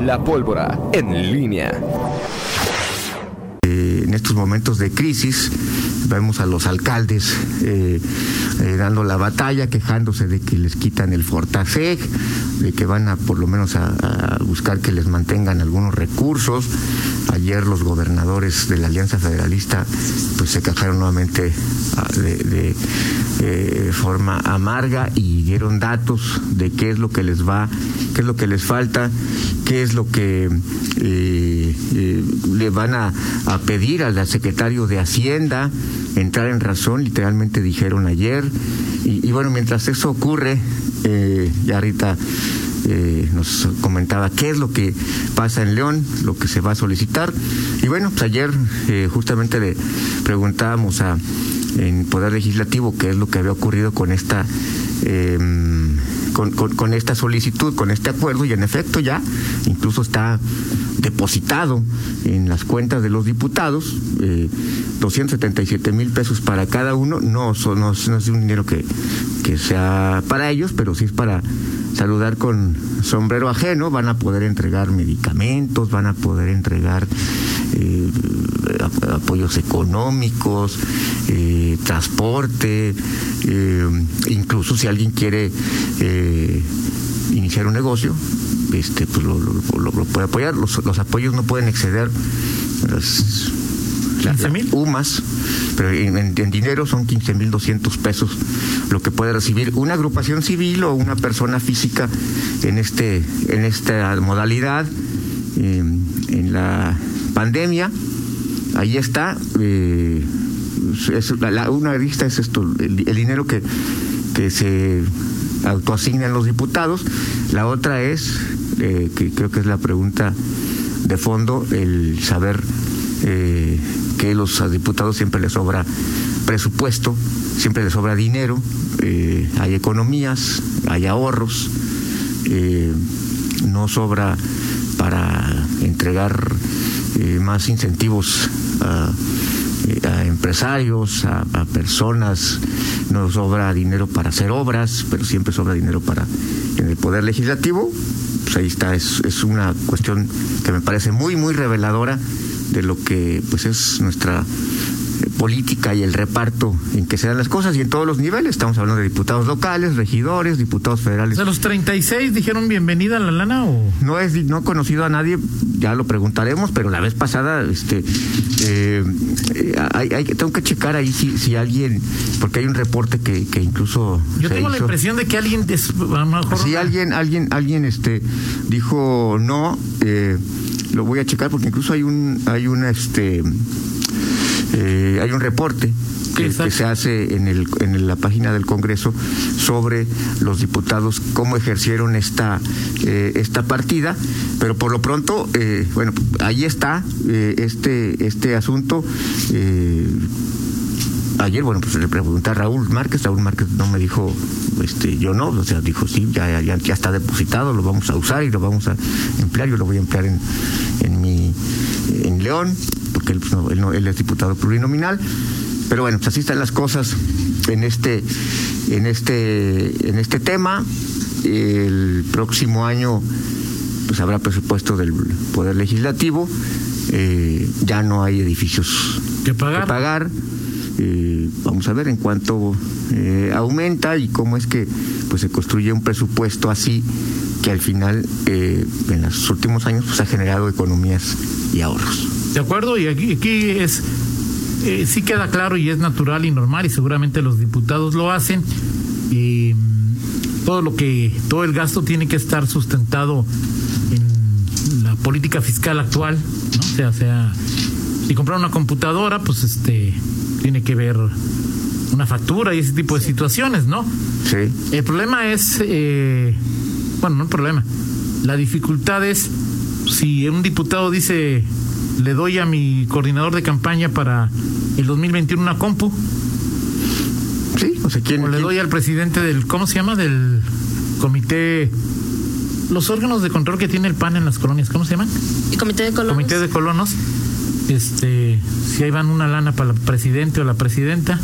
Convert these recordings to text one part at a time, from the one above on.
La pólvora en línea. Eh, en estos momentos de crisis vemos a los alcaldes eh, eh, dando la batalla, quejándose de que les quitan el Fortaseg, de que van a por lo menos a, buscar que les mantengan algunos recursos. Ayer los gobernadores de la Alianza Federalista pues se quejaron nuevamente ah, de, de forma amarga y dieron datos de qué es lo que les va, qué es lo que les falta, qué es lo que le van a, a pedir al secretario de Hacienda entrar en razón, literalmente dijeron ayer. Y, bueno, mientras eso ocurre, eh, ya ahorita eh, nos comentaba qué es lo que pasa en León, lo que se va a solicitar. Y bueno, pues ayer eh, justamente le preguntábamos a en Poder Legislativo qué es lo que había ocurrido con esta em, con, con, esta solicitud, con este acuerdo, y en efecto ya incluso está depositado en las cuentas de los diputados, eh, 277 mil pesos para cada uno, no, son, no, es un dinero que, que sea para ellos, pero sí es para saludar con sombrero ajeno, van a poder entregar medicamentos, van a poder entregar eh, apoyos económicos, eh, transporte, eh, incluso si alguien quiere iniciar un negocio, este, pues lo, puede apoyar. Los, apoyos no pueden exceder las, UMAS, pero en, dinero son 15 mil 200 pesos lo que puede recibir una agrupación civil o una persona física en, este, en esta modalidad. en la pandemia, ahí está. Eh, una vista es esto, el, dinero que, que se autoasignan los diputados. La otra es eh, que creo que es la pregunta de fondo, el saber eh, que los diputados siempre les sobra presupuesto, siempre les sobra dinero, eh, hay economías, hay ahorros, no sobra para entregar más incentivos a, empresarios, a, a, personas, no sobra dinero para hacer obras, pero siempre sobra dinero para en el poder legislativo pues ahí está, es, es una cuestión que me parece muy, muy reveladora de lo que pues es nuestra política y el reparto en que se dan las cosas y en todos los niveles. Estamos hablando de diputados locales, regidores, diputados federales. ¿De los 36 dijeron bienvenida a la lana o...? No, es, no he conocido a nadie, ya lo preguntaremos, pero la vez pasada este, eh, hay, tengo que checar ahí si, si alguien, porque hay un reporte que, que incluso... Yo tengo la impresión de que alguien... Si alguien, alguien, alguien este, dijo no, eh, lo voy a checar porque incluso hay un, hay una... Este, eh, hay un reporte que, se hace en, el, en la página del Congreso sobre los diputados, cómo ejercieron esta, eh, esta partida, pero por lo pronto, eh, bueno, ahí está este, este asunto. Ayer, bueno, pues le pregunté a Raúl Márquez, Raúl Márquez no me dijo, este, yo no, o sea, dijo, sí, ya, ya, ya está depositado, lo vamos a usar y lo vamos a emplear, yo lo voy a emplear en, en mi, en León, porque él, pues, él, es diputado plurinominal. Pero bueno, pues así están las cosas en este, en este, en este tema. El próximo año pues habrá presupuesto del Poder Legislativo. Eh, ya no hay edificios que pagar. Que pagar. Eh, vamos a ver en cuánto eh, aumenta y cómo es que pues se construye un presupuesto así que al final en los últimos años pues, ha generado economías y ahorros. ¿De acuerdo? Y aquí, aquí es, eh, sí queda claro y es natural y normal y seguramente los diputados lo hacen. Y mm, todo lo que, todo el gasto tiene que estar sustentado en la política fiscal actual, ¿no? O sea, sea, si comprar una computadora, pues este, tiene que ver una factura y ese tipo de situaciones, ¿no? Sí. El problema es, eh, bueno, no el problema, la dificultad es si un diputado dice le doy a mi coordinador de campaña para el 2021 una compu. Sí, o sea, ¿quién, o le doy al presidente del, ¿cómo se llama? Del comité, los órganos de control que tiene el PAN en las colonias, ¿cómo se llaman? El comité de colonos. Comité de colonos. Este, si ahí van una lana para el presidente o la presidenta.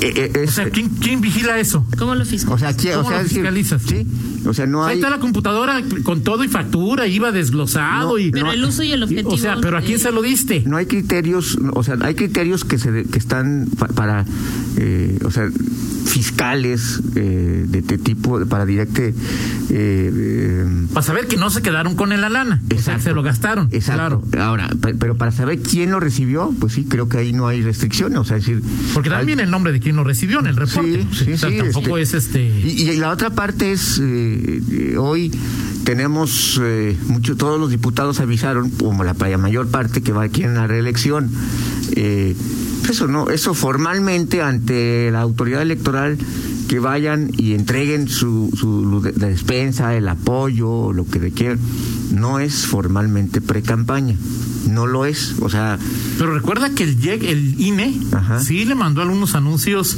Eh, eh, o sea, ¿quién, vigila eso? ¿Cómo lo fiscalizas? O sea, ¿quién, ¿Cómo o sea, lo fiscalizas? sí, O sea, no Ahí hay. está la computadora con todo y factura, iba desglosado No, y. Pero el uso y el objetivo. O sea, pero ¿a quién se lo diste? No hay criterios, o sea, hay criterios que se que están pa- para, eh, o sea, fiscales eh, de, de tipo para directe. Eh, eh, Para saber que no se quedaron con la lana. O sea, Exacto. se lo gastaron. Exacto. Claro. Ahora, pe- pero para saber quién lo recibió, pues sí, creo que ahí no hay restricciones. O sea, es decir, Porque hay- también el nombre de quien lo recibió en el reporte. Sí, sí, O sea, sí, tampoco este, es este. Y, y la otra parte es, eh, hoy tenemos, eh, mucho, todos los diputados avisaron, como la, la mayor parte, que va quieren la reelección. Eh, eso no, eso formalmente ante la autoridad electoral que vayan y entreguen su, su de- de despensa, el apoyo, lo que requieran, no es formalmente pre-campaña. No lo es. O sea, Pero recuerda que el, YEC, el INE Ajá. sí le mandó algunos anuncios,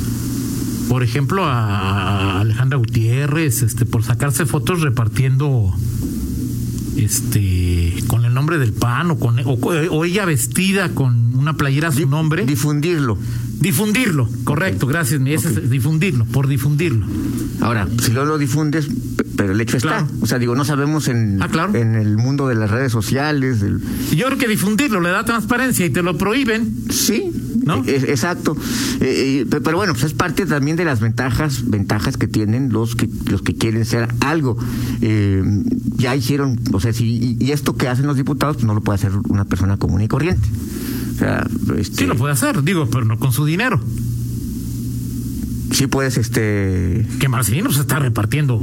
por ejemplo, a, Alejandra Gutiérrez, este, por sacarse fotos repartiendo este nombre del PAN o con o, o ella vestida con una playera a su di- nombre. difundirlo. difundirlo, correcto, gracias. Ese es difundirlo, por difundirlo. Ahora, si no lo difundes, pero el hecho está. O sea, digo, no sabemos en, Ah, claro. en el mundo de las redes sociales. Y yo creo que difundirlo le da transparencia y te lo prohíben. Sí, ¿No? e- e- exacto. Eh, eh, pe- pero bueno, pues es parte también de las ventajas, ventajas que tienen los que los que quieren ser algo. Eh, ya hicieron, o sea, si, y, y esto que hacen los diputados, pues no lo puede hacer una persona común y corriente. O sea, este, Sí lo puede hacer, digo, pero no con su dinero. sí puedes, este, Que Marcelino se está repartiendo.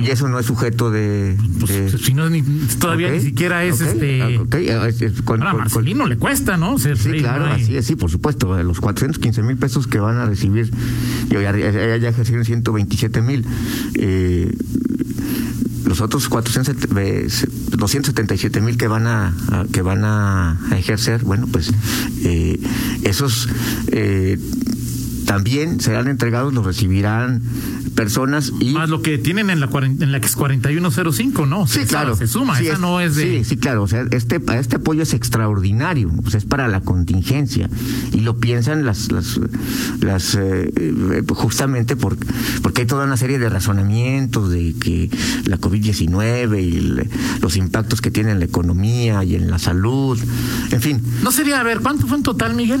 Y eso no es sujeto de. Pues, de- si no, ni- todavía Ok, ni siquiera es ok, este. ok, es- es con- Ahora, a con- con- Marcelino le cuesta, ¿no? Ser Sí, rey, claro, no así es, sí, por supuesto. Los 415 mil pesos que van a recibir, digo, ya, ya, ya ejercieron 127 mil. Eh, los otros 400, eh, 277 mil que van a, a- que van a ejercer, bueno, pues eh, esos eh, también serán entregados, los recibirán personas y Más lo que tienen en la, en la que es 4105, ¿no? O sea, Sí, claro. Se suma, Sí, esa no es de. Sí, sí, claro. O sea, este, este apoyo es extraordinario. O sea, es para la contingencia. Y lo piensan las, las, las eh, eh, justamente por, porque hay toda una serie de razonamientos de que la COVID-19 y el- los impactos que tiene en la economía y en la salud. En fin, No sería, a ver, ¿cuánto fue en total, Miguel?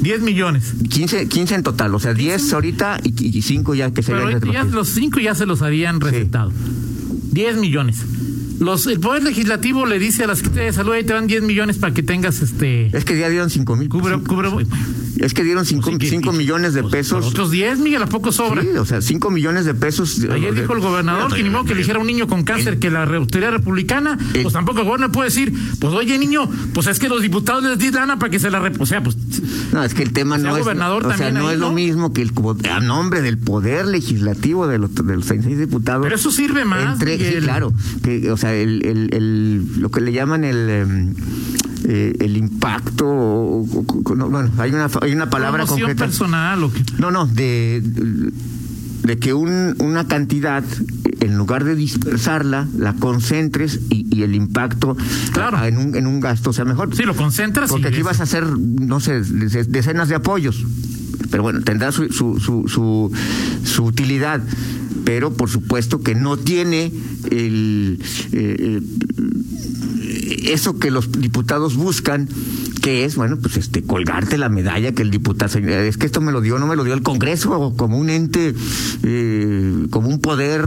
10 millones. 15, 15 en total. O sea, 10 ahorita y, 5 ya que se Pero ahorita ya los cinco ya se los habían recetado. 10 millones. Los, el Poder Legislativo le dice a la Secretaría de Salud, ahí te dan 10 millones para que tengas este. Es que ya dieron 5 mil. Cubre, cubre, Es que dieron 5 Sí, que- que- millones de pues, pesos. Otros 10, Miguel, ¿a poco sobra? Sí, o sea, 5 millones de pesos. Ayer dijo el gobernador que ni modo que le dijera a un niño con cáncer que la autoridad republicana, pues tampoco el gobernador puede decir, pues oye niño, pues es que los diputados les di lana para que se la... rep-". O sea, pues No, es que el tema no es. gobernador o sea, también no ahí, es lo mismo que el, a nombre del poder legislativo de los, de los 36 diputados. Pero eso sirve más, Entre, sí, Miguel. claro. Que, o sea, el, el, el- lo que le llaman el. Eh, el impacto, o- o- o- no, bueno, hay una, hay una palabra concreta. personal o que... No, no, de, de que un, una cantidad, en lugar de dispersarla, la concentres y, y el impacto Claro. a- en, un, en un gasto sea mejor. Sí, lo concentras Porque y aquí es- vas a hacer, no sé, de- decenas de apoyos. Pero bueno, tendrá su, su, su, su, su utilidad. Pero por supuesto que no tiene el, eh, eh, eso que los diputados buscan, que es, bueno, pues este colgarte la medalla que el diputado. Es que esto me lo dio, no me lo dio el Congreso, como un ente, eh, como un poder.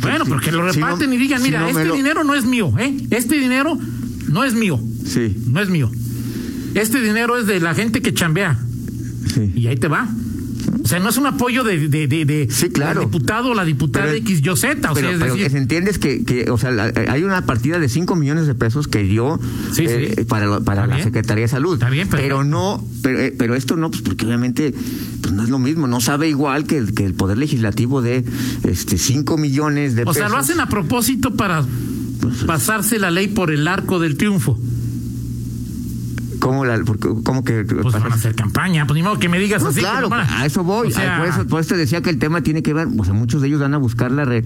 Bueno, porque lo Si no- reparten y digan, si mira, no este lo- dinero no es mío, ¿eh? Este dinero no es mío, Sí, no es mío. Este dinero es de la gente que chambea. sí. Y ahí te va. O sea, no es un apoyo de, de, de, de- Sí, claro. del diputado o la diputada Pero- X, Y, Z. O pero, sea, es pero decir, que entiendes que, que, o sea, la- hay una partida de 5 millones de pesos que dio Sí, eh, sí. para, lo- para Está la bien. Secretaría de Salud. Está bien, pero no, pero, eh, pero esto no, pues porque obviamente pues no es lo mismo, no sabe igual que el, que el Poder Legislativo de este 5 millones de o pesos. sea, lo hacen a propósito para pasarse la ley por el arco del triunfo. ¿Cómo, la, porque- cómo que Pues van a hacer campaña. Pues ni modo que me digas No, así. claro, que a eso voy. O sea, por, eso, por eso te decía que el tema tiene que ver, o sea, muchos de ellos van a buscar la re...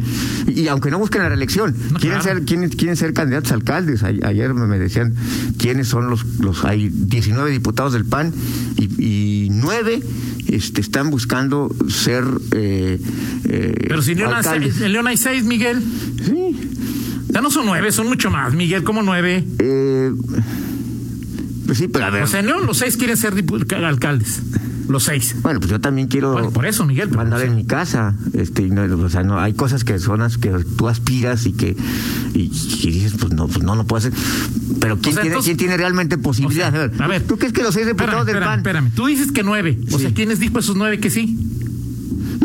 y aunque no busquen la reelección, No, quieren claro. ser quieren, quieren ser candidatos a alcaldes. A- ayer me, decían quiénes son los los hay 19 diputados del PAN y, y 9 este, están buscando ser. Eh, eh, Pero si León, en León hay seis, Miguel. Sí. Ya no son nueve, son mucho más, Miguel, ¿cómo nueve? Eh, pues sí, pero a ver. O sea, León los seis quieren ser alcaldes. Los seis. bueno, pues yo también quiero. Bueno, por eso, Miguel. pero- mandar en mi casa este no, o sea no hay cosas que son las que tú aspiras y que y, y dices pues no pues no no puedo hacer pero quién sea, tiene entonces- quién tiene realmente posibilidad O sea, a ver. tú crees que los seis Espérame, diputados del espérame, PAN espérame. Tú dices que nueve. O Sí. sea, ¿quiénes dijo esos nueve que sí?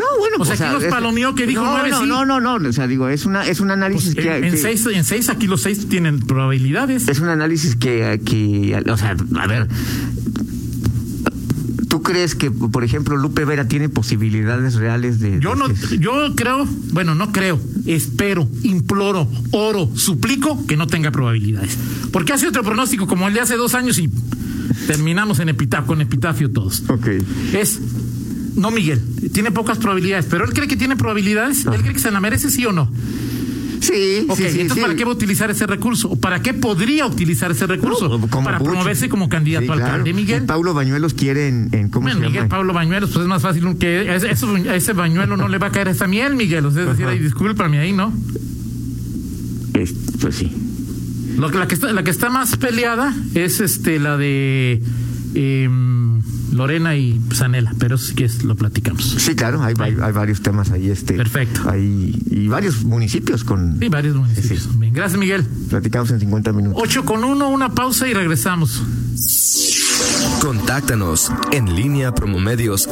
No bueno O sea, ¿quién los es- palomeó que dijo no, nueve no, sí? no no no o sea digo es una es un análisis Pues, que, en, en seis, en seis, aquí los seis tienen probabilidades. es un análisis que, que o sea a ver ¿Tú crees que, por ejemplo, Lupe Vera tiene posibilidades reales de... Yo no, yo creo, bueno, no creo, espero, imploro, oro, suplico que no tenga probabilidades. Porque hace otro pronóstico como el de hace dos años y terminamos en epitafio, con epitafio todos. Ok. Es, no Miguel, tiene pocas probabilidades, pero él cree que tiene probabilidades, él cree que se la merece, sí o no. Sí, Ok, sí, sí. entonces sí. ¿para qué va a utilizar ese recurso? ¿O para qué podría utilizar ese recurso? No, para promoverse como candidato Sí, a claro. alcalde, Miguel. Paulo Bañuelos quiere en, en ¿cómo Bueno, se Miguel llama? Pablo Bañuelos, pues es más fácil que a ese, eso- a ese bañuelo no le va a caer esa miel, Miguel. O sea, es decir, ay, discúlpame ahí, ¿no? Es- pues sí. Lo la, que está, la que está más peleada es este la de em, Lorena y Sanela, pero eso sí que es- lo platicamos. Sí, claro, hay, hay, hay varios temas ahí. Este, Perfecto. Hay, y varios municipios con... Sí, varios municipios. Bien, gracias, Miguel. Platicamos en 50 minutos. 8 con 1, una pausa y regresamos. Contáctanos en línea promomedios